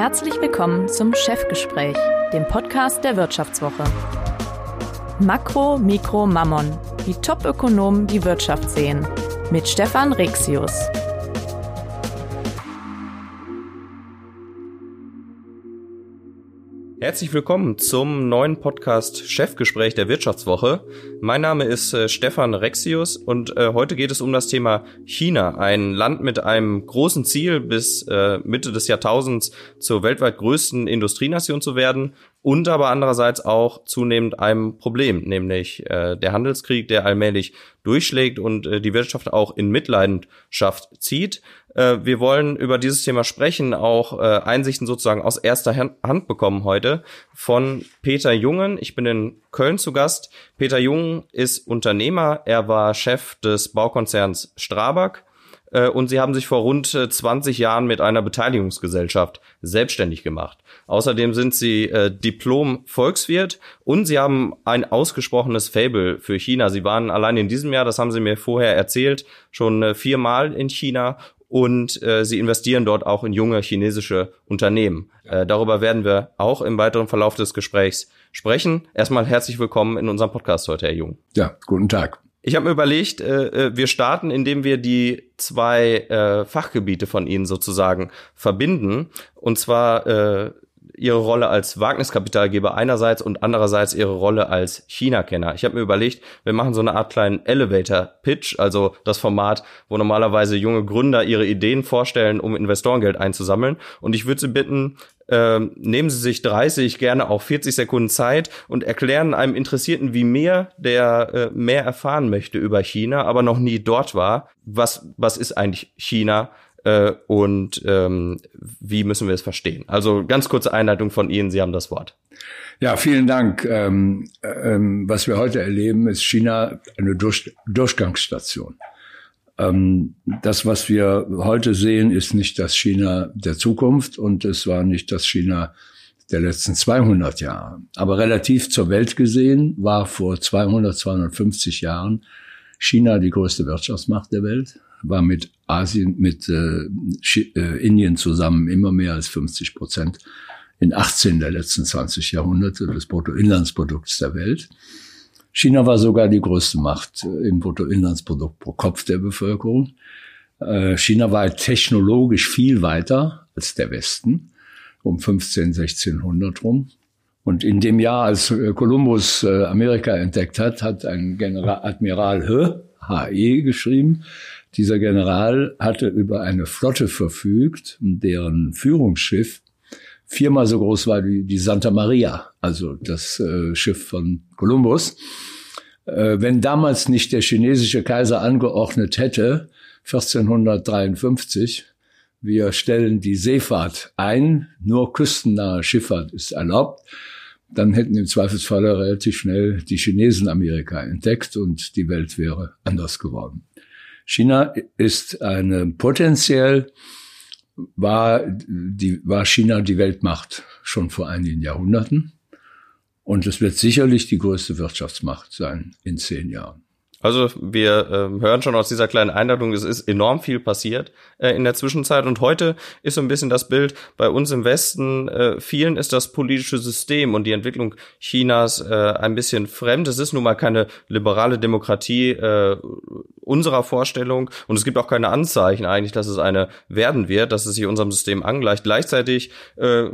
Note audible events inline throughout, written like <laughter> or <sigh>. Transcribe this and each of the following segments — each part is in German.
Herzlich willkommen zum Chefgespräch, dem Podcast der Wirtschaftswoche. Makro, Mikro, Mammon, wie Top-Ökonomen die Wirtschaft sehen. Mit Stefan Rexius. Herzlich willkommen zum neuen Podcast Chefgespräch der Wirtschaftswoche. Mein Name ist äh, Stefan Rexius und äh, heute geht es um das Thema China, ein Land mit einem großen Ziel, bis äh, Mitte des Jahrtausends zur weltweit größten Industrienation zu werden und aber andererseits auch zunehmend einem Problem, nämlich äh, der Handelskrieg, der allmählich durchschlägt und äh, die Wirtschaft auch in Mitleidenschaft zieht. Äh, wir wollen über dieses Thema sprechen, auch äh, Einsichten sozusagen aus erster Hand bekommen heute von Peter Jungen. Ich bin in Köln zu Gast. Peter Jungen ist Unternehmer. Er war Chef des Baukonzerns Strabag äh, und sie haben sich vor rund 20 äh, Jahren mit einer Beteiligungsgesellschaft selbstständig gemacht. Außerdem sind sie äh, Diplom-Volkswirt und sie haben ein ausgesprochenes Fable für China. Sie waren allein in diesem Jahr, das haben sie mir vorher erzählt, schon äh, viermal in China und äh, sie investieren dort auch in junge chinesische Unternehmen. Äh, darüber werden wir auch im weiteren Verlauf des Gesprächs sprechen. Erstmal herzlich willkommen in unserem Podcast heute, Herr Jung. Ja, guten Tag. Ich habe mir überlegt, äh, äh, wir starten, indem wir die zwei äh, Fachgebiete von Ihnen sozusagen verbinden. Und zwar äh, ihre Rolle als Wagniskapitalgeber einerseits und andererseits ihre Rolle als China-Kenner. Ich habe mir überlegt, wir machen so eine Art kleinen Elevator-Pitch, also das Format, wo normalerweise junge Gründer ihre Ideen vorstellen, um Investorengeld einzusammeln. Und ich würde Sie bitten, ähm, nehmen Sie sich 30, gerne auch 40 Sekunden Zeit und erklären einem Interessierten wie mir, der äh, mehr erfahren möchte über China, aber noch nie dort war, was, was ist eigentlich China? Äh, und ähm, wie müssen wir es verstehen? Also ganz kurze Einleitung von Ihnen, Sie haben das Wort. Ja, vielen Dank. Ähm, ähm, was wir heute erleben, ist China eine Durch Durchgangsstation. Ähm, das, was wir heute sehen, ist nicht das China der Zukunft und es war nicht das China der letzten 200 Jahre. Aber relativ zur Welt gesehen war vor 200, 250 Jahren China die größte Wirtschaftsmacht der Welt war mit Asien, mit äh, äh, Indien zusammen immer mehr als 50 Prozent in 18 der letzten 20 Jahrhunderte des Bruttoinlandsprodukts der Welt. China war sogar die größte Macht äh, im Bruttoinlandsprodukt pro Kopf der Bevölkerung. Äh, China war technologisch viel weiter als der Westen, um 15, 1600 rum. Und in dem Jahr, als Kolumbus Amerika entdeckt hat, hat ein General Admiral He, HE geschrieben, dieser General hatte über eine Flotte verfügt, deren Führungsschiff viermal so groß war wie die Santa Maria, also das äh, Schiff von Kolumbus. Äh, wenn damals nicht der chinesische Kaiser angeordnet hätte, 1453, wir stellen die Seefahrt ein, nur küstennahe Schifffahrt ist erlaubt, dann hätten im Zweifelsfall relativ schnell die Chinesen Amerika entdeckt und die Welt wäre anders geworden. China ist eine potenziell war die war China die Weltmacht schon vor einigen Jahrhunderten und es wird sicherlich die größte Wirtschaftsmacht sein in zehn Jahren. Also wir äh, hören schon aus dieser kleinen Einladung, es ist enorm viel passiert äh, in der Zwischenzeit und heute ist so ein bisschen das Bild bei uns im Westen, äh, vielen ist das politische System und die Entwicklung Chinas äh, ein bisschen fremd. Es ist nun mal keine liberale Demokratie äh, unserer Vorstellung und es gibt auch keine Anzeichen eigentlich, dass es eine werden wird, dass es sich unserem System angleicht. Gleichzeitig äh,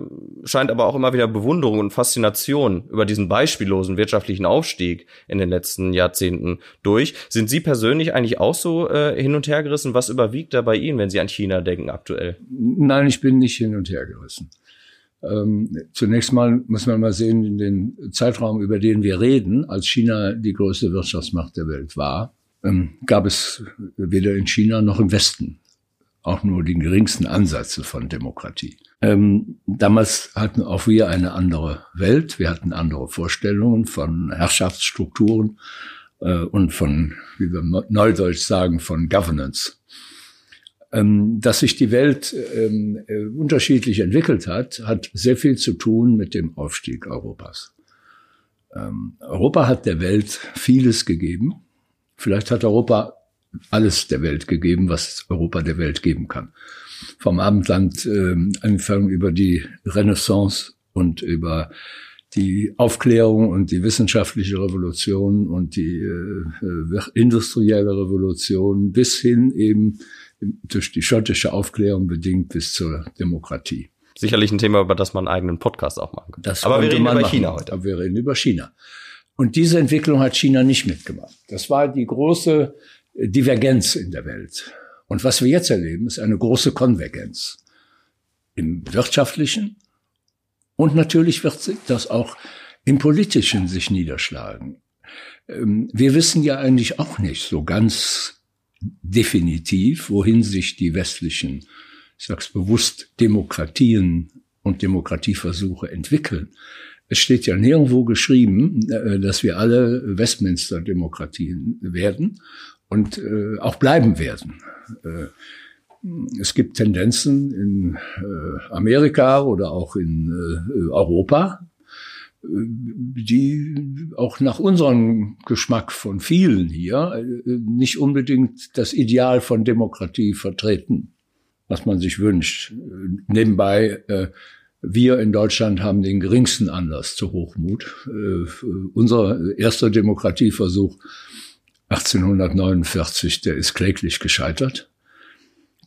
scheint aber auch immer wieder Bewunderung und Faszination über diesen beispiellosen wirtschaftlichen Aufstieg in den letzten Jahrzehnten durch durch. Sind Sie persönlich eigentlich auch so äh, hin und her gerissen? Was überwiegt da bei Ihnen, wenn Sie an China denken aktuell? Nein, ich bin nicht hin und her gerissen. Ähm, zunächst mal muss man mal sehen, in den Zeitraum, über den wir reden, als China die größte Wirtschaftsmacht der Welt war, ähm, gab es weder in China noch im Westen auch nur den geringsten Ansätze von Demokratie. Ähm, damals hatten auch wir eine andere Welt, wir hatten andere Vorstellungen von Herrschaftsstrukturen, äh, und von, wie wir neudeutsch sagen, von Governance. Ähm, dass sich die Welt ähm, äh, unterschiedlich entwickelt hat, hat sehr viel zu tun mit dem Aufstieg Europas. Ähm, Europa hat der Welt vieles gegeben. Vielleicht hat Europa alles der Welt gegeben, was Europa der Welt geben kann. vom Abendland äh, angefangen über die Renaissance und über die Aufklärung und die wissenschaftliche Revolution und die äh, industrielle Revolution bis hin eben durch die schottische Aufklärung bedingt bis zur Demokratie. Sicherlich ein Thema, über das man einen eigenen Podcast auch machen kann. Das Aber wir reden über machen. China heute. Aber wir reden über China. Und diese Entwicklung hat China nicht mitgemacht. Das war die große Divergenz in der Welt. Und was wir jetzt erleben, ist eine große Konvergenz im wirtschaftlichen und natürlich wird das auch im politischen sich niederschlagen. Ähm, wir wissen ja eigentlich auch nicht so ganz definitiv, wohin sich die westlichen, ich sag's bewusst, Demokratien und Demokratieversuche entwickeln. Es steht ja nirgendwo geschrieben, äh, dass wir alle Westminster-Demokratien werden und äh, auch bleiben werden. Äh, es gibt Tendenzen in Amerika oder auch in Europa, die auch nach unserem Geschmack von vielen hier nicht unbedingt das Ideal von Demokratie vertreten, was man sich wünscht. Nebenbei wir in Deutschland haben den geringsten Anlass zu Hochmut. Äh, unser erster Demokratieversuch 1849, der ist kläglich gescheitert.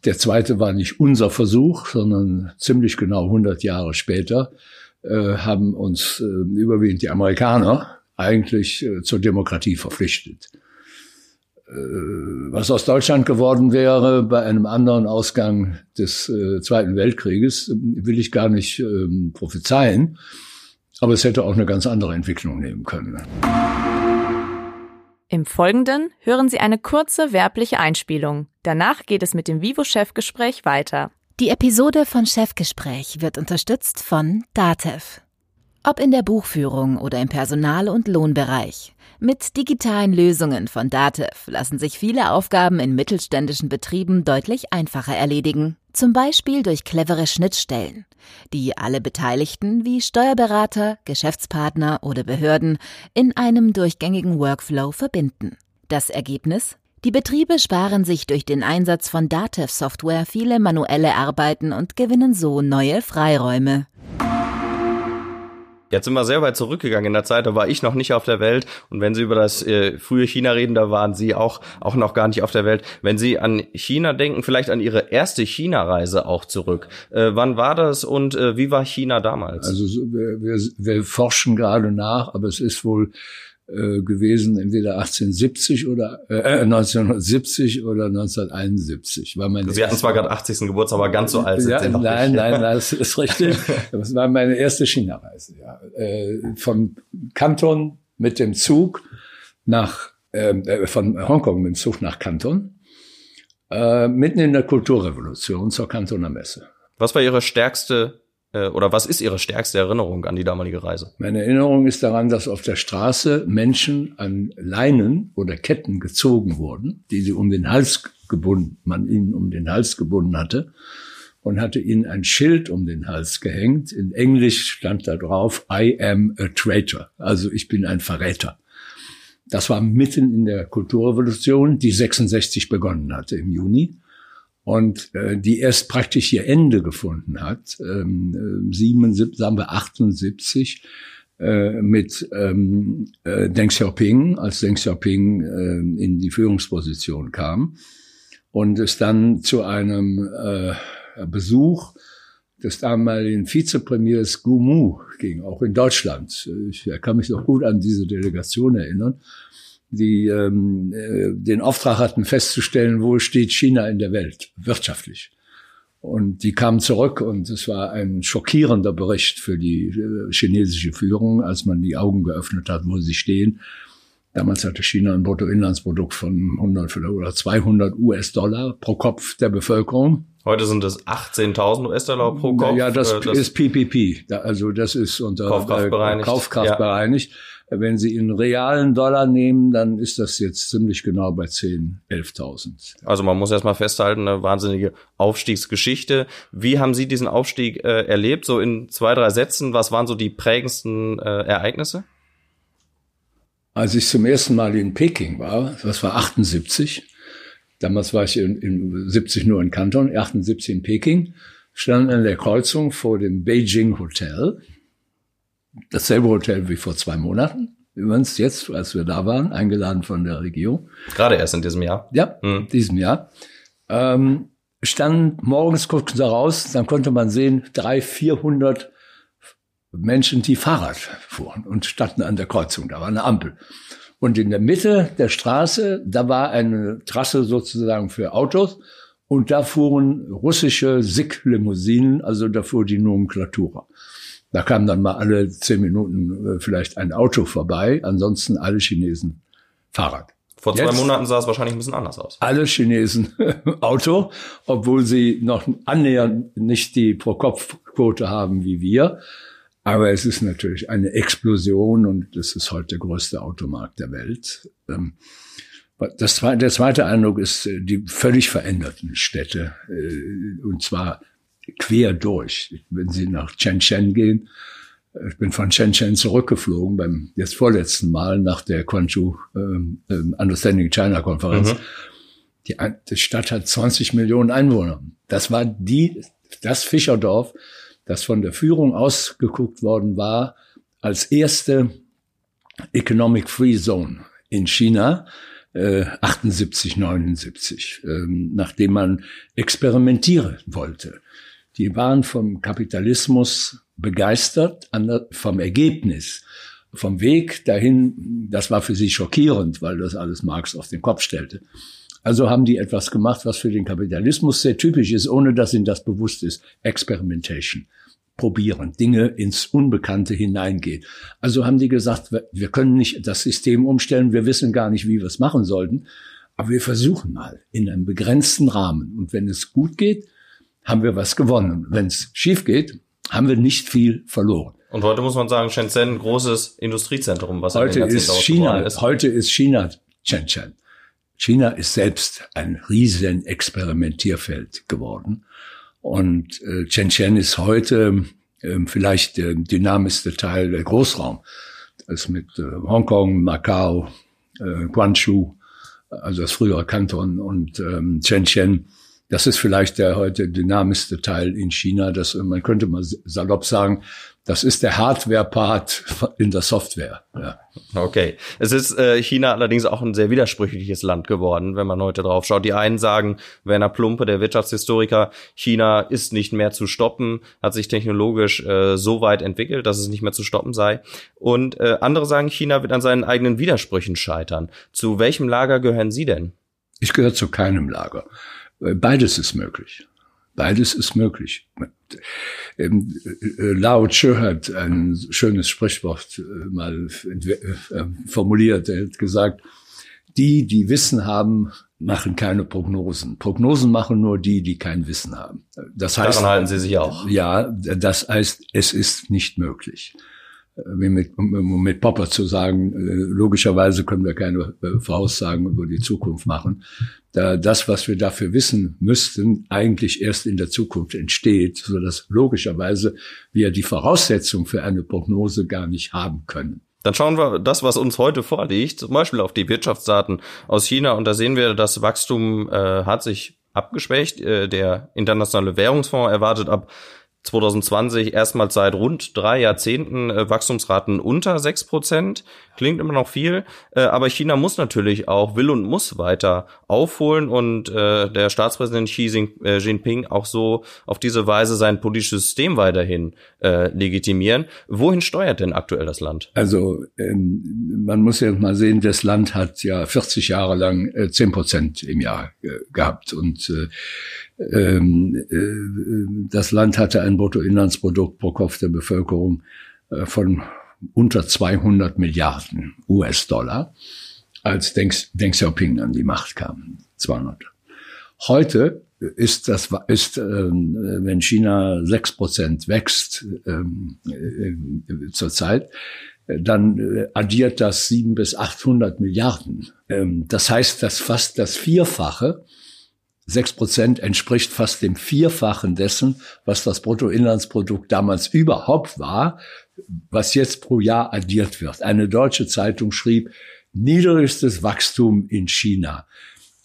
Der zweite war nicht unser Versuch, sondern ziemlich genau 100 Jahre später äh, haben uns äh, überwiegend die Amerikaner eigentlich äh, zur Demokratie verpflichtet. Äh, was aus Deutschland geworden wäre bei einem anderen Ausgang des äh, Zweiten Weltkrieges, will ich gar nicht ähm, prophezeien. Aber es hätte auch eine ganz andere Entwicklung nehmen können. Im Folgenden hören Sie eine kurze werbliche Einspielung. Danach geht es mit dem Vivo-Chefgespräch weiter. Die Episode von Chefgespräch wird unterstützt von Datev. Ob in der Buchführung oder im Personal- und Lohnbereich. Mit digitalen Lösungen von Datev lassen sich viele Aufgaben in mittelständischen Betrieben deutlich einfacher erledigen. Zum Beispiel durch clevere Schnittstellen, die alle Beteiligten wie Steuerberater, Geschäftspartner oder Behörden in einem durchgängigen Workflow verbinden. Das Ergebnis? Die Betriebe sparen sich durch den Einsatz von Datev-Software viele manuelle Arbeiten und gewinnen so neue Freiräume. Jetzt sind wir sehr weit zurückgegangen in der Zeit, da war ich noch nicht auf der Welt. Und wenn Sie über das äh, frühe China reden, da waren Sie auch, auch noch gar nicht auf der Welt. Wenn Sie an China denken, vielleicht an Ihre erste China-Reise auch zurück. Äh, wann war das und äh, wie war China damals? Also wir, wir, wir forschen gerade nach, aber es ist wohl äh, gewesen, entweder 1870 oder äh, 1970 oder 1971. War meine Sie hatten zwar gerade 80. Geburtstag, aber ganz so alt sind ja, Sie noch Nein, nicht. nein, nein, das ist richtig. <laughs> Das war meine erste China-Reise. Ja. Äh, von Kanton mit dem Zug nach, ähm, äh, von Hongkong mit dem Zug nach Kanton, äh, mitten in der Kulturrevolution zur Kantoner Messe. Was war Ihre stärkste äh, oder was ist Ihre stärkste Erinnerung an die damalige Reise? Meine Erinnerung ist daran, dass auf der Straße Menschen an Leinen oder Ketten gezogen wurden, die sie um den Hals gebunden, man ihnen um den Hals gebunden hatte und hatte ihnen ein Schild um den Hals gehängt. In Englisch stand da drauf, I am a traitor. Also ich bin ein Verräter. Das war mitten in der Kulturrevolution, die 66 begonnen hatte im Juni und äh, die erst praktisch ihr Ende gefunden hat, ähm, 77, sagen wir 78, äh, mit ähm, äh, Deng Xiaoping, als Deng Xiaoping äh, in die Führungsposition kam und es dann zu einem äh, Besuch des damaligen Vizepremiers Gu Mu ging, auch in Deutschland. Ich kann mich noch gut an diese Delegation erinnern die ähm, äh, den Auftrag hatten festzustellen, wo steht China in der Welt wirtschaftlich. Und die kamen zurück und es war ein schockierender Bericht für die äh, chinesische Führung, als man die Augen geöffnet hat, wo sie stehen. Damals hatte China ein Bruttoinlandsprodukt von 100 oder 200 US-Dollar pro Kopf der Bevölkerung. Heute sind es 18.000 US-Dollar pro Kopf. Ja, das, äh, das ist PPP. Also das ist unter Kaufkraft bereinigt. Kaufkraft ja. Wenn Sie in realen Dollar nehmen, dann ist das jetzt ziemlich genau bei 10, 11.000. Also man muss erstmal festhalten, eine wahnsinnige Aufstiegsgeschichte. Wie haben Sie diesen Aufstieg äh, erlebt? So in zwei, drei Sätzen, was waren so die prägendsten äh, Ereignisse? Als ich zum ersten Mal in Peking war, das war 78, damals war ich in, in 70 nur in Kanton, 78 in Peking, stand an der Kreuzung vor dem Beijing Hotel. Dasselbe Hotel wie vor zwei Monaten. Übrigens jetzt, als wir da waren, eingeladen von der Regierung. Gerade erst in diesem Jahr. Ja, mhm. diesem Jahr. Ähm, standen morgens guckten sie raus, dann konnte man sehen, drei, vierhundert Menschen, die Fahrrad fuhren und standen an der Kreuzung. Da war eine Ampel. Und in der Mitte der Straße, da war eine Trasse sozusagen für Autos. Und da fuhren russische SICK-Limousinen, also da fuhr die Nomenklatura. Da kam dann mal alle zehn Minuten äh, vielleicht ein Auto vorbei, ansonsten alle Chinesen Fahrrad. Vor zwei Jetzt Monaten sah es wahrscheinlich ein bisschen anders aus. Alle Chinesen <laughs> Auto, obwohl sie noch annähernd nicht die Pro-Kopf-Quote haben wie wir. Aber es ist natürlich eine Explosion und das ist heute der größte Automarkt der Welt. Ähm, das der zweite Eindruck ist äh, die völlig veränderten Städte, äh, und zwar quer durch. Wenn Sie nach Shenzhen gehen, äh, ich bin von Shenzhen zurückgeflogen beim jetzt vorletzten Mal nach der Quanzhou ähm, ähm, Understanding China Konferenz. Mhm. Die, die Stadt hat 20 Millionen Einwohner. Das war die, das Fischerdorf, das von der Führung ausgeguckt worden war als erste Economic Free Zone in China. 78, 79, ähm, nachdem man experimentieren wollte. Die waren vom Kapitalismus begeistert, vom Ergebnis, vom Weg dahin. Das war für sie schockierend, weil das alles Marx auf den Kopf stellte. Also haben die etwas gemacht, was für den Kapitalismus sehr typisch ist, ohne dass ihnen das bewusst ist. Experimentation. Probieren, Dinge ins Unbekannte hineingehen. Also haben die gesagt, wir können nicht das System umstellen, wir wissen gar nicht, wie wir es machen sollten, aber wir versuchen mal in einem begrenzten Rahmen. Und wenn es gut geht, haben wir was gewonnen. Wenn es schief geht, haben wir nicht viel verloren. Und heute muss man sagen, Shenzhen, großes Industriezentrum, was heute ist China, ist. Heute ist China Shenzhen. China ist selbst ein riesen Experimentierfeld geworden. Und äh, Shenzhen ist heute äh, vielleicht der dynamischste Teil der Großraum. Das mit äh, Hongkong, Macau, äh, Guangzhou, also das frühere Kanton und ähm, Shenzhen das ist vielleicht der heute dynamischste Teil in China. Das, man könnte mal salopp sagen, das ist der Hardware-Part <laughs> in der Software. Ja. Okay. Es ist äh, China allerdings auch ein sehr widersprüchliches Land geworden, wenn man heute drauf schaut. Die einen sagen, Werner Plumpe, der Wirtschaftshistoriker, China ist nicht mehr zu stoppen, hat sich technologisch äh, so weit entwickelt, dass es nicht mehr zu stoppen sei. Und äh, andere sagen, China wird an seinen eigenen Widersprüchen scheitern. Zu welchem Lager gehören Sie denn? Ich gehöre zu keinem Lager. Beides ist möglich. Beides ist möglich. Ähm, äh, Lao Tzu hat ein schönes Sprichwort äh, mal äh, formuliert. Er hat gesagt, die, die Wissen haben, machen keine Prognosen. Prognosen machen nur die, die kein Wissen haben. Das heißt, Daran halten Sie sich auch. Ja, das heißt, es ist nicht möglich wie mit, um mit Popper zu sagen, äh, logischerweise können wir keine äh, Voraussagen über die Zukunft machen. Da das, was wir dafür wissen müssten, eigentlich erst in der Zukunft entsteht, so dass logischerweise wir die Voraussetzung für eine Prognose gar nicht haben können. Dann schauen wir das, was uns heute vorliegt, zum Beispiel auf die Wirtschaftsdaten aus China. Und da sehen wir, das Wachstum äh, hat sich abgeschwächt. Äh, der internationale Währungsfonds erwartet ab 2020 erstmals seit rund drei Jahrzehnten äh, Wachstumsraten unter sechs Prozent. Klingt immer noch viel, äh, aber China muss natürlich auch, will und muss weiter aufholen und äh, der Staatspräsident Xi äh, Jinping auch so auf diese Weise sein politisches System weiterhin äh, legitimieren. Wohin steuert denn aktuell das Land? Also ähm, man muss ja mal sehen, das Land hat ja 40 Jahre lang äh, zehn äh, Prozent im Jahr äh, gehabt und das Land hatte ein Bruttoinlandsprodukt pro Kopf der Bevölkerung äh, von unter 200 Milliarden US-Dollar, als Deng, Deng Xiaoping an die Macht kam. 200. Heute ist das ist ähm, wenn China sechs Prozent wächst ähm, äh, zurzeit, dann äh, addiert das sieben bis 800 Milliarden. Ähm, das heißt, dass fast das Vierfache Sechs Prozent entspricht fast dem Vierfachen dessen, was das Bruttoinlandsprodukt damals überhaupt war, was jetzt pro Jahr addiert wird. Eine deutsche Zeitung schrieb, niedrigstes Wachstum in China.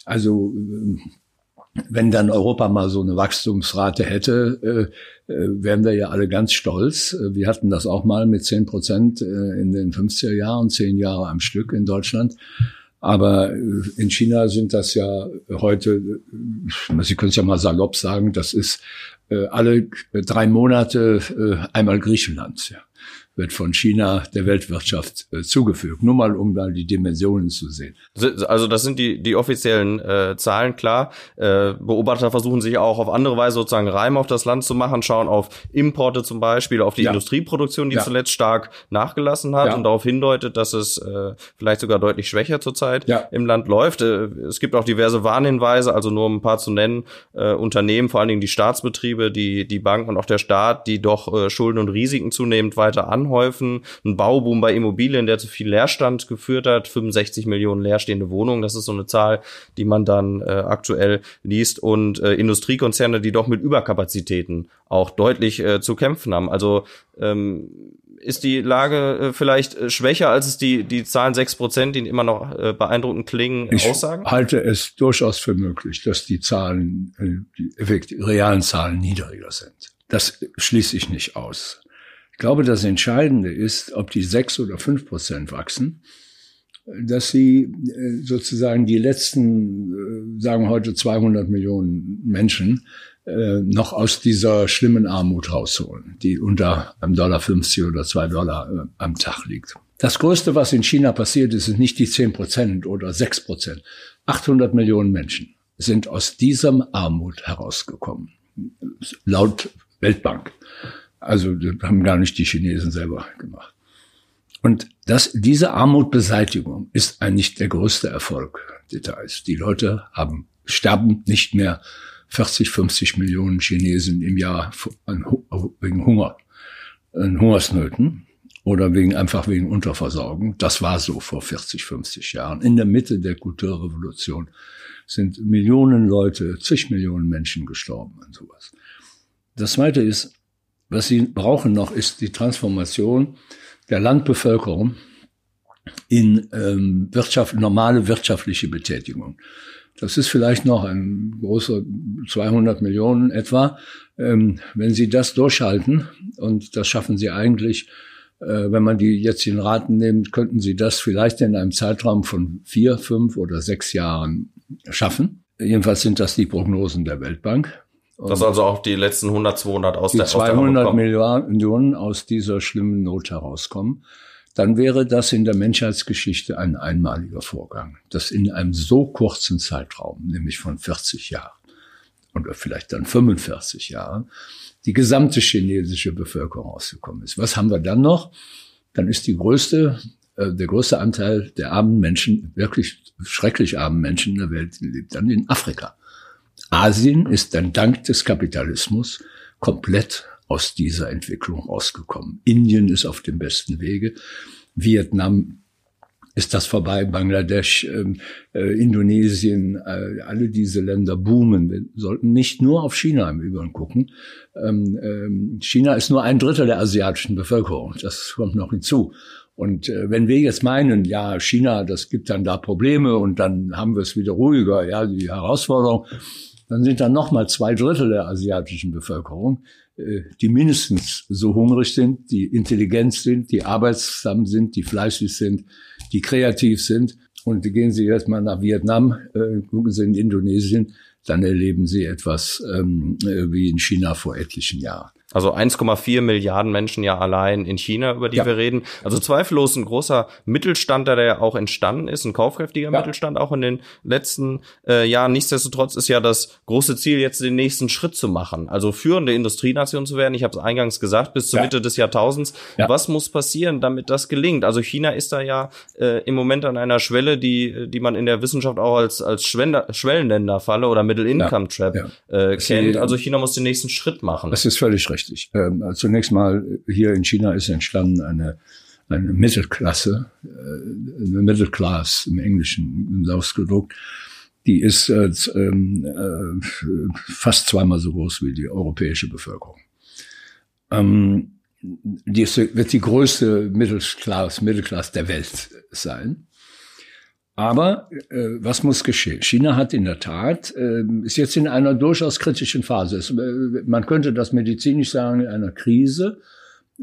Also wenn dann Europa mal so eine Wachstumsrate hätte, äh, äh, wären wir ja alle ganz stolz. Wir hatten das auch mal mit 10 Prozent äh, in den 50er Jahren, zehn Jahre am Stück in Deutschland. Aber äh, in China sind das ja heute, Sie können es ja mal salopp sagen, das ist alle drei Monate einmal Griechenland. Ja wird von China der Weltwirtschaft äh, zugefügt. Nur mal, um da die Dimensionen zu sehen. Also das sind die, die offiziellen äh, Zahlen, klar. Äh, Beobachter versuchen sich auch auf andere Weise sozusagen Reim auf das Land zu machen, schauen auf Importe zum Beispiel, auf die ja. Industrieproduktion, die ja. zuletzt stark nachgelassen hat ja. und darauf hindeutet, dass es äh, vielleicht sogar deutlich schwächer zurzeit im Land läuft. Äh, es gibt auch diverse Warnhinweise, also nur um ein paar zu nennen, äh, Unternehmen, vor allen Dingen die Staatsbetriebe, die, die Banken und auch der Staat, die doch äh, Schulden und Risiken zunehmend weiter an anhäufen. Ein Bauboom bei Immobilien, der zu viel Leerstand geführt hat. 65 Millionen leerstehende Wohnungen. Das ist so eine Zahl, die man dann äh, aktuell liest. Und äh, Industriekonzerne, die doch mit Überkapazitäten auch deutlich äh, zu kämpfen haben. Also ähm, ist die Lage äh, vielleicht äh, schwächer, als es die, die Zahlen sechs Prozent, die immer noch äh, beeindruckend klingen, ich aussagen? Ich halte es durchaus für möglich, dass die Zahlen, die, die realen Zahlen niedriger sind. Das schließe ich nicht aus. Ich glaube, das Entscheidende ist, ob die sechs oder fünf Prozent wachsen, dass sie äh, sozusagen die letzten, äh, sagen heute 200 Millionen Menschen, äh, noch aus dieser schlimmen Armut rausholen, die unter einem Dollar 50 oder zwei Dollar am Tag liegt. Das Größte, was in China passiert ist, ist nicht die 10 Prozent oder 6 Prozent. 800 Millionen Menschen sind aus dieser Armut herausgekommen, laut Weltbank. Also das haben gar nicht die Chinesen selber gemacht. Und das, diese Armutbeseitigung ist eigentlich der größte Erfolg. Details. Die Leute haben, sterben nicht mehr 40, 50 Millionen Chinesen im Jahr wegen Hunger, Hungersnöten oder wegen, einfach wegen Unterversorgung. Das war so vor 40, 50 Jahren. In der Mitte der Kulturrevolution sind Millionen Leute, zig Millionen Menschen gestorben und sowas. Das zweite ist, was sie brauchen noch, ist die Transformation der Landbevölkerung in ähm, Wirtschaft, normale wirtschaftliche Betätigung. Das ist vielleicht noch ein großer 200 Millionen etwa. Ähm, wenn Sie das durchhalten, und das schaffen Sie eigentlich, äh, wenn man die jetzigen Raten nimmt, könnten Sie das vielleicht in einem Zeitraum von vier, fünf oder sechs Jahren schaffen. Jedenfalls sind das die Prognosen der Weltbank. Das also auch die letzten 100, 200 aus die der 200 aus Millionen aus dieser schlimmen Not herauskommen, dann wäre das in der Menschheitsgeschichte ein einmaliger Vorgang. Das in einem so kurzen Zeitraum, nämlich von 40 Jahren oder vielleicht dann 45 Jahren, die gesamte chinesische Bevölkerung rausgekommen ist. Was haben wir dann noch? Dann ist die größte, äh, der größte Anteil der armen Menschen, wirklich schrecklich armen Menschen in der Welt, lebt dann in Afrika. Asien ist dann dank des Kapitalismus komplett aus dieser Entwicklung rausgekommen. Indien ist auf dem besten Wege. Vietnam ist das vorbei, Bangladesch, ähm, äh, Indonesien, äh, alle diese Länder boomen. Wir sollten nicht nur auf China im Übrigen gucken. Ähm, ähm, China ist nur ein Drittel der asiatischen Bevölkerung. Das kommt noch hinzu. Und äh, wenn wir jetzt meinen, ja, China, das gibt dann da Probleme und dann haben wir es wieder ruhiger, ja, die Herausforderung, dann sind da nochmal zwei Drittel der asiatischen Bevölkerung, äh, die mindestens so hungrig sind, die intelligent sind, die arbeitsam sind, die fleißig sind, die kreativ sind. Und gehen Sie jetzt mal nach Vietnam, äh, gucken Sie in Indonesien, dann erleben Sie etwas ähm, äh, wie in China vor etlichen Jahren. Also 1,4 Milliarden Menschen ja allein in China, über die ja. wir reden. Also zweifellos ein großer Mittelstand, der ja auch entstanden ist, ein kaufkräftiger ja. Mittelstand auch in den letzten äh, Jahren. Nichtsdestotrotz ist ja das große Ziel, jetzt den nächsten Schritt zu machen. Also führende Industrienation zu werden. Ich habe es eingangs gesagt, bis zur ja. Mitte des Jahrtausends. Was muss passieren, damit das gelingt? Also China ist da ja äh, im Moment an einer Schwelle, die, die man in der Wissenschaft auch als, als Schwellenländerfalle oder Middle-Income-Trap äh, kennt. Also China muss den nächsten Schritt machen. Das ist völlig richtig richtig. Ähm, also zunächst mal hier in China ist entstanden eine eine Mittelklasse, äh, eine Middle Class im Englischen ausgedruckt, die ist äh, äh, fast zweimal so groß wie die europäische Bevölkerung. Ähm, die ist, wird die größte Mittelklasse, Mittelklasse der Welt sein. Aber äh, was muss geschehen? China hat in der Tat, äh, ist jetzt in einer durchaus kritischen Phase. Es, äh, man könnte das medizinisch sagen, in einer Krise,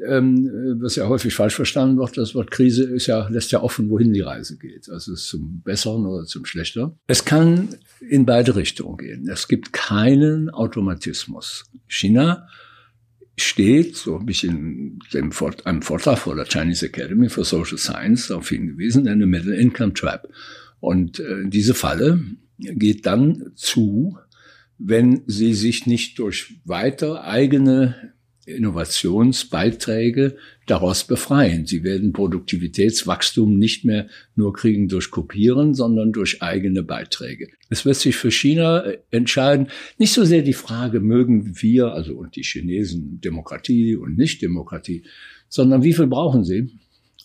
ähm, was ja häufig falsch verstanden wird. Das Wort Krise ist ja, lässt ja offen, wohin die Reise geht. Also zum Besseren oder zum Schlechteren. Es kann in beide Richtungen gehen. Es gibt keinen Automatismus. China steht, so habe ich in dem Vort einem Vortrag vor der Chinese Academy for Social Science darauf hingewiesen, eine Middle Income Trap. Und äh, diese Falle geht dann zu, wenn sie sich nicht durch weiter eigene Innovationsbeiträge daraus befreien. Sie werden Produktivitätswachstum nicht mehr nur kriegen durch Kopieren, sondern durch eigene Beiträge. Es wird sich für China äh, entscheiden, nicht so sehr die Frage, mögen wir, also und die Chinesen, Demokratie und Nicht-Demokratie, sondern wie viel brauchen sie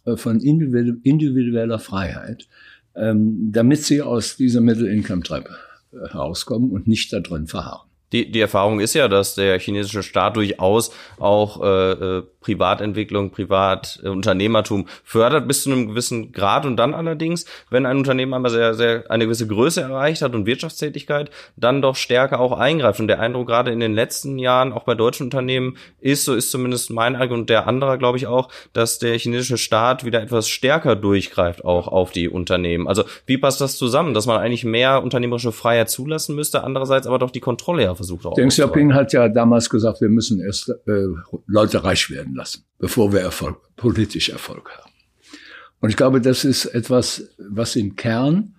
äh, von individueller Freiheit, ähm, damit sie aus dieser Middle-Income-Trap äh, herauskommen und nicht da drin verharren. Die, die Erfahrung ist ja, dass der chinesische Staat durchaus auch äh, Privatentwicklung, Privatunternehmertum äh, fördert bis zu einem gewissen Grad und dann allerdings, wenn ein Unternehmen einmal sehr, sehr eine gewisse Größe erreicht hat und Wirtschaftstätigkeit, dann doch stärker auch eingreift. Und der Eindruck gerade in den letzten Jahren, auch bei deutschen Unternehmen, ist, so ist zumindest mein Eindruck und der andere, glaube ich auch, dass der chinesische Staat wieder etwas stärker durchgreift auch auf die Unternehmen. Also wie passt das zusammen, dass man eigentlich mehr unternehmerische Freiheit zulassen müsste, andererseits aber doch die Kontrolle versucht auch. Deng Xiaoping hat ja damals gesagt, wir müssen erst äh, Leute reich werden lassen, bevor wir Erfolg, politisch Erfolg haben. Und ich glaube, das ist etwas, was im Kern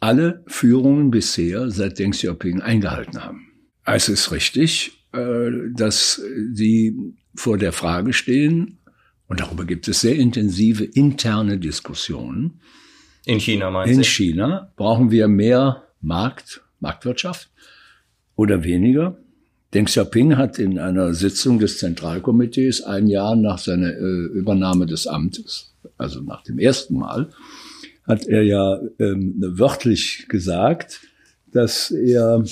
alle Führungen bisher seit Deng Xiaoping eingehalten haben. Es ist richtig, äh, dass sie vor der Frage stehen, und darüber gibt es sehr intensive interne Diskussionen. In China meinst du? In China brauchen wir mehr Markt, Marktwirtschaft oder weniger. Deng Xiaoping hat in einer Sitzung des Zentralkomitees ein Jahr nach seiner äh, Übernahme des Amtes, also nach dem ersten Mal, hat er ja ähm, wörtlich gesagt, dass er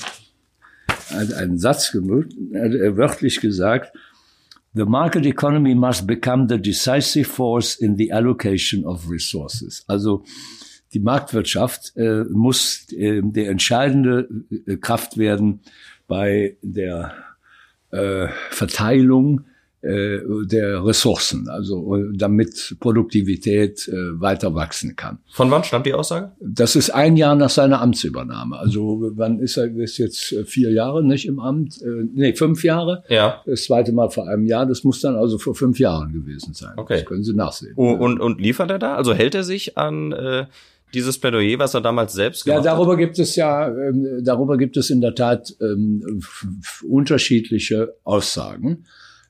einen Satz gemacht, hat er wörtlich gesagt, The market economy must become the decisive force in the allocation of resources. Also die Marktwirtschaft äh, muss äh, der entscheidende äh, Kraft werden bei der äh, Verteilung äh, der Ressourcen, also äh, damit Produktivität äh, weiter wachsen kann. Von wann stammt die Aussage? Das ist ein Jahr nach seiner Amtsübernahme. Also wann ist er ist jetzt äh, vier Jahre nicht im Amt? Äh, nee, fünf Jahre. Ja. Das zweite Mal vor einem Jahr. Das muss dann also vor fünf Jahren gewesen sein. Okay. Das können Sie nachsehen. Und, und, und liefert er da? Also hält er sich an äh, dieses Plädoyer, was er damals selbst gemacht hat? Ja, darüber hat? gibt es ja, ähm, darüber gibt es in der Tat ähm, unterschiedliche Aussagen.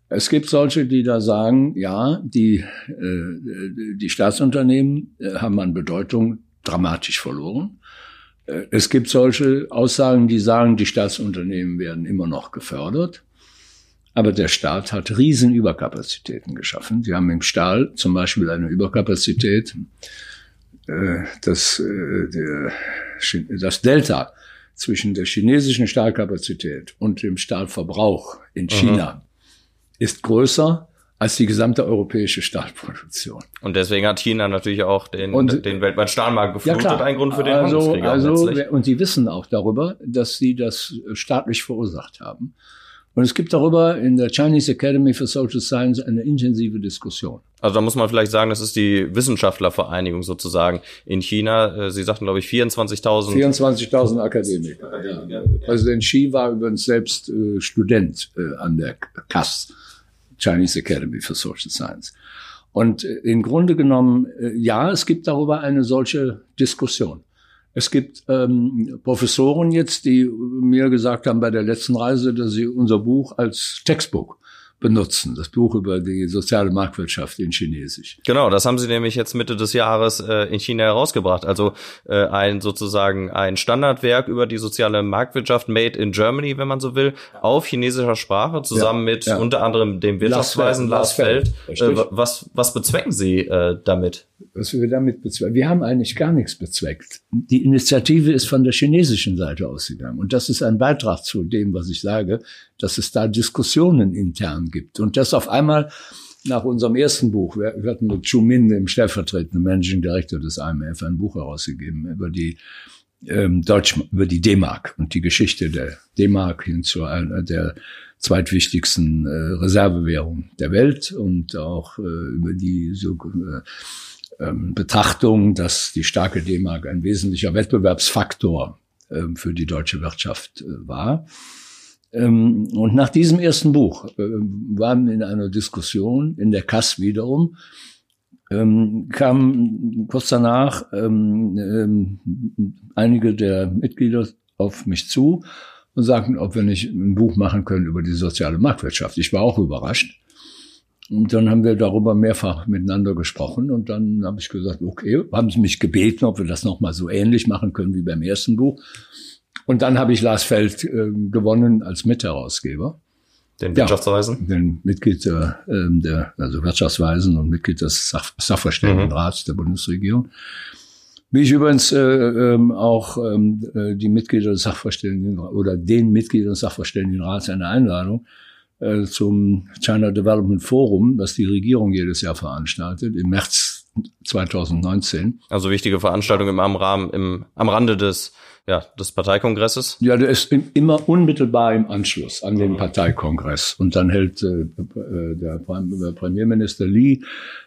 Es gibt solche, die da sagen, ja, die, äh, die Staatsunternehmen äh, haben an Bedeutung dramatisch verloren. Äh, es gibt solche Aussagen, die sagen, die Staatsunternehmen werden immer noch gefördert. Aber der Staat hat riesen Überkapazitäten geschaffen. Sie haben im Stahl zum Beispiel eine Überkapazität äh, das, äh, das Delta zwischen der chinesischen Stahlkapazität und dem Stahlverbrauch in China Aha. ist größer als die gesamte europäische Stahlproduktion. Und deswegen hat China natürlich auch den, und, den weltweiten Stahlmarkt geflutet, ja klar, ein Grund für den also, Handelskrieg. Also, und sie wissen auch darüber, dass sie das staatlich verursacht haben. Und es gibt darüber in der Chinese Academy for Social Science eine intensive Diskussion. Also da muss man vielleicht sagen, das ist die Wissenschaftlervereinigung sozusagen in China. Äh, Sie sagten, glaube ich, 24.000. 24.000 Akademiker. Ja. Präsident Xi war übrigens selbst äh, Student äh, an der CAS, Chinese Academy for Social Science. Und äh, im Grunde genommen, äh, ja, es gibt darüber eine solche Diskussion. Es gibt ähm, Professoren jetzt, die mir gesagt haben bei der letzten Reise, dass sie unser Buch als Textbook benutzen. Das Buch über die soziale Marktwirtschaft in Chinesisch. Genau, das haben sie nämlich jetzt Mitte des Jahres äh, in China herausgebracht. Also äh, ein sozusagen ein Standardwerk über die soziale Marktwirtschaft made in Germany, wenn man so will, auf chinesischer Sprache, zusammen ja, mit ja. unter anderem dem Wirtschaftsweisen Lars Feld. Äh, was, was bezwecken Sie äh, damit? Was wir damit bezwecken? Wir haben eigentlich gar nichts bezweckt. Die Initiative ist von der chinesischen Seite ausgegangen. Und das ist ein Beitrag zu dem, was ich sage, dass es da Diskussionen intern gibt. Und dass auf einmal nach unserem ersten Buch, wir, wir hatten mit Chu Min, dem stellvertretenden Managing Director des IMF, ein Buch herausgegeben über die ähm, Deutsch, über die D-Mark und die Geschichte der D-Mark hin zu einer der zweitwichtigsten äh, Reservewährung der Welt und auch äh, über die so, äh, ähm, Betrachtung, dass die starke D-Mark ein wesentlicher Wettbewerbsfaktor äh, für die deutsche Wirtschaft äh, war. Ähm, und nach diesem ersten Buch äh, waren wir in einer Diskussion in der Kass wiederum, ähm, kam kurz danach ähm, ähm, einige der Mitglieder auf mich zu und sagten, ob wir nicht ein Buch machen können über die soziale Marktwirtschaft. Ich war auch überrascht. Und dann haben wir darüber mehrfach miteinander gesprochen und dann habe ich gesagt, okay, haben sie mich gebeten, ob wir das nochmal so ähnlich machen können wie beim ersten Buch. Und dann habe ich Lars Feld äh, gewonnen als Mitherausgeber. Den Wirtschaftsweisen? Ja, den Mitglied der, äh, der also Wirtschaftsweisen und Mitglied des Sach Sachverständigenrats mhm. der Bundesregierung. Wie ich übrigens äh, ähm, auch ähm, äh, die Mitglieder des Sachverständigen oder den Mitgliedern des Sachverständigenrats eine Einladung äh, zum China Development Forum, das die Regierung jedes Jahr veranstaltet, im März 2019. Also wichtige Veranstaltung im, am, Rahmen, im, am Rande des ja, des Parteikongresses? Ja, der ist immer unmittelbar im Anschluss an den Parteikongress. Und dann hält äh, äh der, Premierminister Lee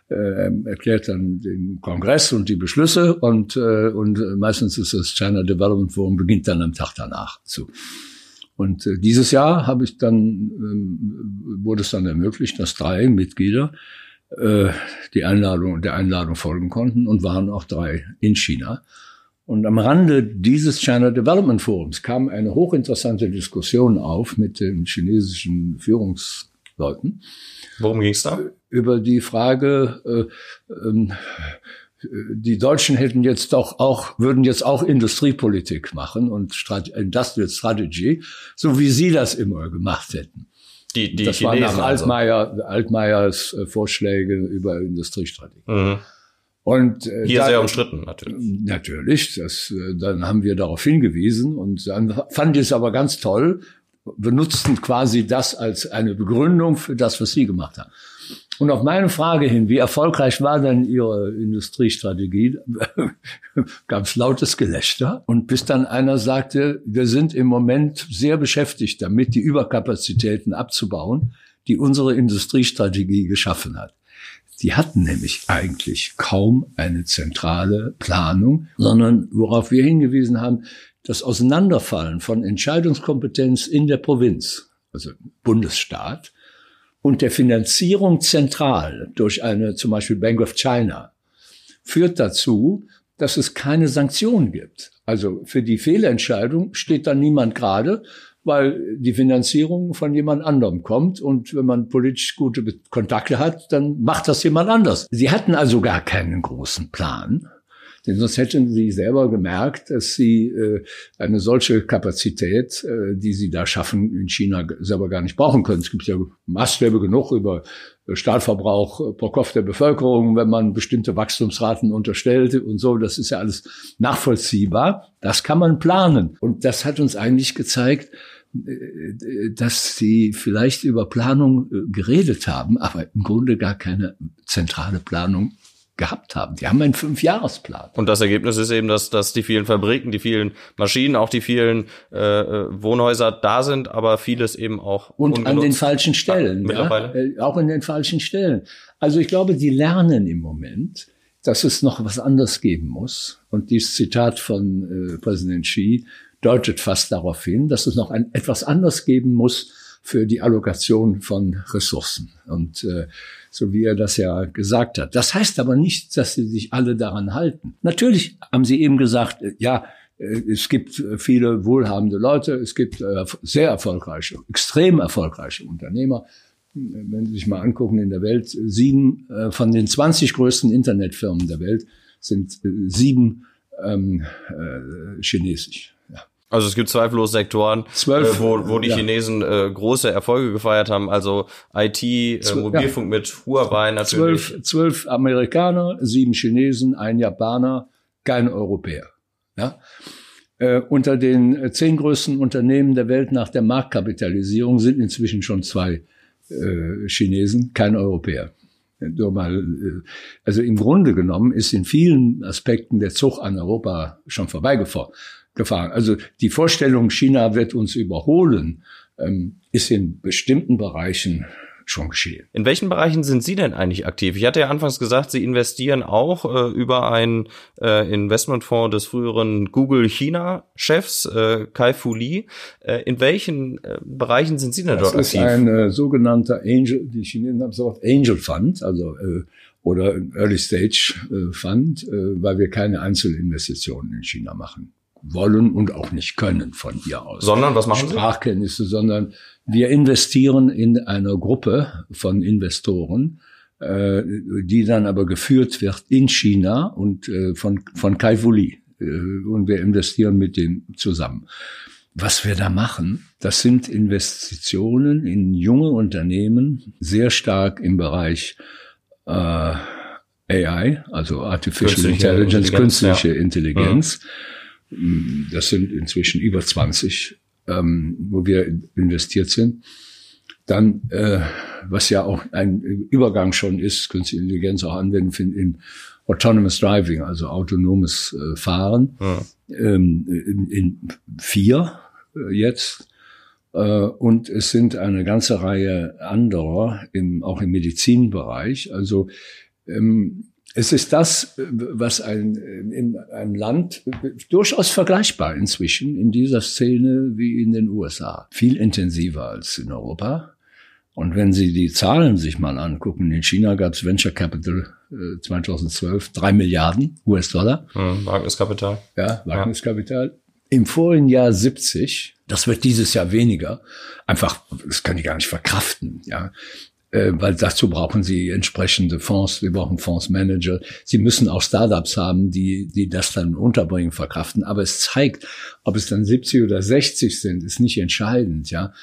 äh, erklärt dann den Kongress und die Beschlüsse und, äh, und meistens ist das China Development Forum beginnt dann am Tag danach zu. Und äh, dieses Jahr habe ich dann ähm, wurde es dann ermöglicht, dass drei Mitglieder äh, die Einladung der Einladung folgen konnten und waren auch drei in China. Und am Rande dieses China Development Forums kam eine hochinteressante Diskussion auf mit den chinesischen Führungsleuten. Worum ging es da? Über die Frage, äh, äh, die Deutschen hätten jetzt doch auch, würden jetzt auch Industriepolitik machen und Strat Industrial Strategy, so wie Sie das immer gemacht hätten. Die, die das Chinesen waren nach Altmaier, also. Altmaiers äh, Vorschläge über Industriestrategie. Mhm. Und äh, hier da, sehr umstritten natürlich. Natürlich, das, äh, dann haben wir darauf hingewiesen und dann fand ich es aber ganz toll, benutzten quasi das als eine Begründung für das, was Sie gemacht haben. Und auf meine Frage hin, wie erfolgreich war denn Ihre Industriestrategie, <laughs> gab es lautes Gelächter. Und bis dann einer sagte, wir sind im Moment sehr beschäftigt damit, die Überkapazitäten abzubauen, die unsere Industriestrategie geschaffen hat. Die hatten nämlich eigentlich kaum eine zentrale Planung, sondern worauf wir hingewiesen haben, das Auseinanderfallen von Entscheidungskompetenz in der Provinz, also Bundesstaat, und der Finanzierung zentral durch eine zum Beispiel Bank of China führt dazu, dass es keine Sanktionen gibt. Also für die Fehlentscheidung steht dann niemand gerade, weil die Finanzierung von jemand anderem kommt und wenn man politisch gute Kontakte hat, dann macht das jemand anders. Sie hatten also gar keinen großen Plan. Denn sonst hätten sie selber gemerkt, dass sie äh, eine solche Kapazität, äh, die sie da schaffen, in China selber gar nicht brauchen können. Es gibt ja Maßstäbe genug über Stahlverbrauch pro Kopf der Bevölkerung, wenn man bestimmte Wachstumsraten unterstellt und so. Das ist ja alles nachvollziehbar. Das kann man planen. Und das hat uns eigentlich gezeigt, dass sie vielleicht über Planung äh, geredet haben, aber im Grunde gar keine zentrale Planung gehabt haben. Die haben einen Fünfjahresplan. Und das Ergebnis ist eben, dass, dass die vielen Fabriken, die vielen Maschinen, auch die vielen äh, Wohnhäuser da sind, aber vieles eben auch und an den falschen Stellen. Ja, mittlerweile. Ja, äh, auch in den falschen Stellen. Also ich glaube, die lernen im Moment, dass es noch was anderes geben muss. Und dieses Zitat von äh, Präsident Xi deutet fast darauf hin, dass es noch ein, etwas anderes geben muss für die Allokation von Ressourcen. Und äh, so wie er das ja gesagt hat. Das heißt aber nicht, dass sie sich alle daran halten. Natürlich haben sie eben gesagt, äh, ja, äh, es gibt äh, viele wohlhabende Leute, es gibt sehr erfolgreiche, extrem erfolgreiche Unternehmer. Wenn Sie sich mal angucken in der Welt, sieben von den 20 größten Internetfirmen der Welt sind sieben ähm, äh, chinesisch. Also es gibt zweifellos Sektoren, Zwölf, äh, wo, wo die ja. Chinesen äh, große Erfolge gefeiert haben. Also IT, äh, Mobilfunk ja. mit Huawei natürlich. Zwölf, zwölf Amerikaner, sieben Chinesen, ein Japaner, kein Europäer. Ja? Äh, unter den zehn größten Unternehmen der Welt nach der Marktkapitalisierung sind inzwischen schon zwei äh, Chinesen, kein Europäer. Nur mal, äh, also im Grunde genommen ist in vielen Aspekten der Zug an Europa schon vorbeigefahren. Also die Vorstellung, China wird uns überholen, ähm, ist in bestimmten Bereichen schon geschehen. In welchen Bereichen sind Sie denn eigentlich aktiv? Ich hatte ja anfangs gesagt, Sie investieren auch äh, über einen äh, Investmentfonds des früheren Google China-Chefs äh, Kai Fu Lee. Äh, in welchen äh, Bereichen sind Sie denn das dort aktiv? Das ist ein äh, sogenannter Angel, die Chinesen haben so Angel Fund, also oder Early Stage Fund, weil wir keine Einzelinvestitionen in China machen wollen und auch nicht können von hier aus. Sondern was machen Sie? Sprachkenntnisse, sondern wir investieren in einer Gruppe von Investoren, äh, die dann aber geführt wird in China und äh, von, von Kai Lee. Äh, und wir investieren mit dem zusammen. Was wir da machen, das sind Investitionen in junge Unternehmen, sehr stark im Bereich äh, AI, also Artificial künstliche Intelligence, Intelligenz, künstliche ja. Intelligenz. Mhm. Das sind inzwischen über 20 ähm, wo wir investiert sind. Dann, äh, was ja auch ein Übergang schon ist, künstliche Intelligenz auch anwenden finden in Autonomous Driving, also autonomes äh, Fahren, ja. ähm, in, in vier äh, jetzt. Äh, und es sind eine ganze Reihe anderer, im, auch im Medizinbereich. Also ähm, es ist das, was ein, in einem Land durchaus vergleichbar inzwischen in dieser Szene wie in den USA. Viel intensiver als in Europa. Und wenn Sie die Zahlen sich mal angucken, in China gab es Venture Capital äh, 2012 drei Milliarden US-Dollar. Hm, Wagniskapital. Ja, Wagniskapital. Ja. Im vorigen Jahr 70. Das wird dieses Jahr weniger. Einfach, das kann ich gar nicht verkraften. Ja, äh, weil dazu brauchen sie entsprechende Fonds, wir brauchen Fondsmanager. Sie müssen auch Startups haben, die, die das dann unterbringen, verkraften. Aber es zeigt, ob es dann 70 oder 60 sind, ist nicht entscheidend, ja.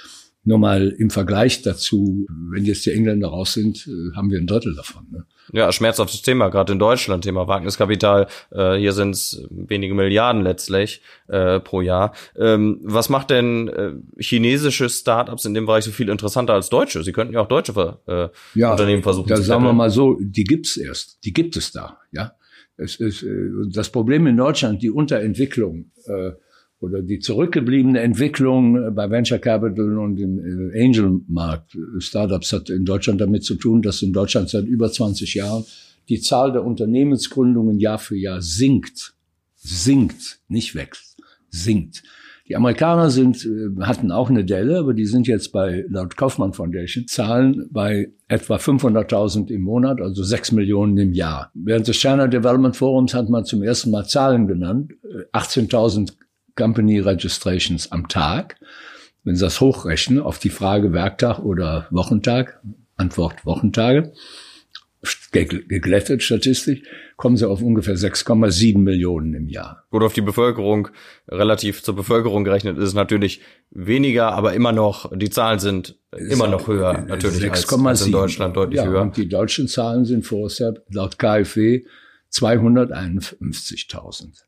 Nur mal im Vergleich dazu, wenn jetzt die Engländer raus sind, äh, haben wir ein Drittel davon. Ne? Ja, schmerzhaftes Thema, gerade in Deutschland, Thema Wagniskapital. Äh, hier sind es wenige Milliarden letztlich äh, pro Jahr. Ähm, was macht denn äh, chinesische Startups in dem Bereich so viel interessanter als deutsche? Sie könnten ja auch deutsche äh, ja, Unternehmen versuchen da zu sagen wir mal so, die gibt's erst, die gibt es da. Ja, es ist äh, das Problem in Deutschland, die Unterentwicklung. Äh, oder die zurückgebliebene Entwicklung äh, bei Venture Capital und im äh, Angel-Markt, äh, Startups hat in Deutschland damit zu tun, dass in Deutschland seit über 20 Jahren die Zahl der Unternehmensgründungen Jahr für Jahr sinkt. Sinkt, nicht wächst, sinkt. Die Amerikaner sind, hatten auch eine Delle, aber die sind jetzt bei, laut Kaufmann Foundation, Zahlen bei etwa 500.000 im Monat, also 6 Millionen im Jahr. Während des China Development Forums hat man zum ersten Mal Zahlen genannt. 18.000 Company Registrations am Tag. Wenn Sie das hochrechnen auf die Frage Werktag oder Wochentag, Antwort Wochentage, geglättet statistisch, kommen sie auf ungefähr 6,7 Millionen im Jahr. Gut, auf die Bevölkerung, relativ zur Bevölkerung gerechnet, ist es natürlich weniger, aber immer noch, die Zahlen sind immer noch höher, natürlich 6, als, als in Deutschland deutlich ja, höher. Und die deutschen Zahlen sind vorher laut KfW 251.000.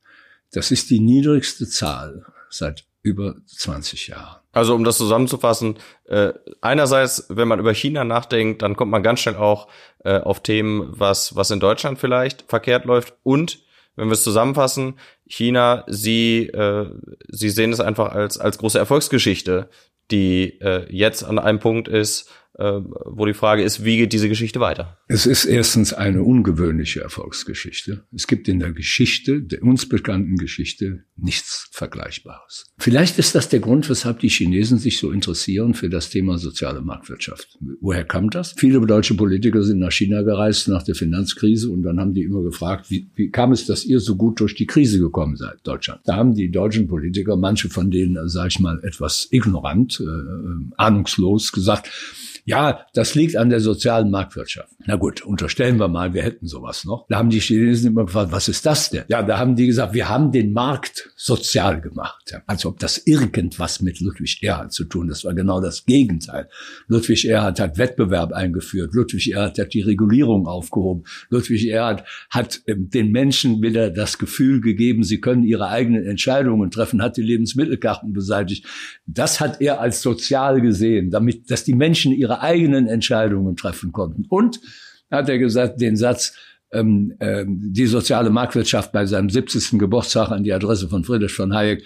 Das ist die niedrigste Zahl seit über 20 Jahren. Also um das zusammenzufassen, äh, einerseits, wenn man über China nachdenkt, dann kommt man ganz schnell auch äh, auf Themen, was, was in Deutschland vielleicht verkehrt läuft. Und wenn wir es zusammenfassen, China, sie, äh, sie sehen es einfach als, als große Erfolgsgeschichte, die äh, jetzt an einem Punkt ist, wo die Frage ist, wie geht diese Geschichte weiter? Es ist erstens eine ungewöhnliche Erfolgsgeschichte. Es gibt in der Geschichte, der uns bekannten Geschichte, nichts Vergleichbares. Vielleicht ist das der Grund, weshalb die Chinesen sich so interessieren für das Thema soziale Marktwirtschaft. Woher kam das? Viele deutsche Politiker sind nach China gereist nach der Finanzkrise und dann haben die immer gefragt, wie, wie kam es, dass ihr so gut durch die Krise gekommen seid, Deutschland? Da haben die deutschen Politiker, manche von denen, sage ich mal, etwas ignorant, äh, äh ahnungslos gesagt, ja, das liegt an der sozialen Marktwirtschaft. Na gut, unterstellen wir mal, wir hätten sowas noch. Da haben die Chinesen immer gefragt, was ist das denn? Ja, da haben die gesagt, wir haben den Markt sozial gemacht. Ja, als ob das irgendwas mit Ludwig Erhard zu tun. Das war genau das Gegenteil. Ludwig Erhard hat Wettbewerb eingeführt. Ludwig Erhard hat die Regulierung aufgehoben. Ludwig Erhard hat ähm, den Menschen wieder das Gefühl gegeben, sie können ihre eigenen Entscheidungen treffen, hat die Lebensmittelkarten beseitigt. Das hat er als sozial gesehen, damit, dass die Menschen ihre eigenen Entscheidungen treffen konnten. Und hat er gesagt, den Satz, ähm, äh, die soziale Marktwirtschaft bei seinem 70. Geburtstag an die Adresse von Friedrich von Hayek.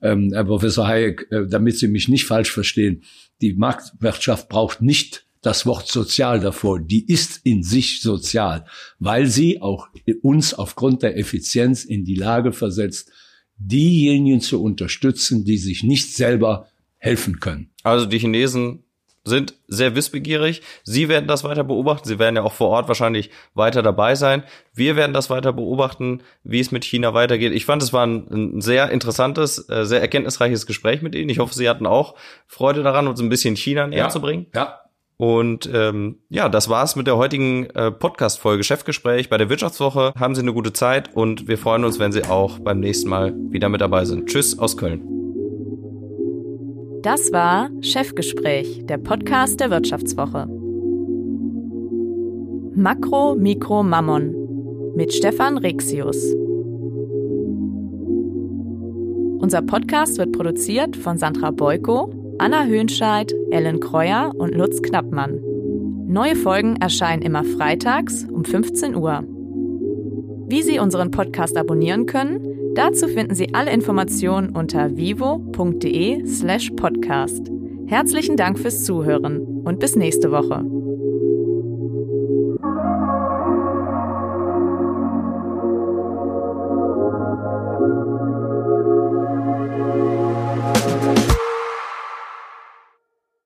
Ähm, Herr Professor Hayek, äh, damit Sie mich nicht falsch verstehen, die Marktwirtschaft braucht nicht das Wort sozial davor. Die ist in sich sozial, weil sie auch uns aufgrund der Effizienz in die Lage versetzt, diejenigen zu unterstützen, die sich nicht selber helfen können. Also die Chinesen sind sehr wissbegierig. Sie werden das weiter beobachten. Sie werden ja auch vor Ort wahrscheinlich weiter dabei sein. Wir werden das weiter beobachten, wie es mit China weitergeht. Ich fand, es war ein, sehr interessantes, äh, sehr erkenntnisreiches Gespräch mit Ihnen. Ich hoffe, Sie hatten auch Freude daran, uns ein bisschen China näher ja, zu bringen. Ja. Und ähm, ja, das war's mit der heutigen äh, Podcast-Folge Chefgespräch bei der Wirtschaftswoche. Haben Sie eine gute Zeit und wir freuen uns, wenn Sie auch beim nächsten Mal wieder mit dabei sind. Tschüss aus Köln. Das war Chefgespräch, der Podcast der Wirtschaftswoche. Makro, Mikro, Mammon mit Stefan Rexius. Unser Podcast wird produziert von Sandra Beuko, Anna Höhnscheid, Ellen Kreuer und Lutz Knappmann. Neue Folgen erscheinen immer freitags um 15 Uhr. Wie Sie unseren Podcast abonnieren können, Dazu finden Sie alle Informationen unter vivo.de slash podcast. Herzlichen Dank fürs Zuhören und bis nächste Woche.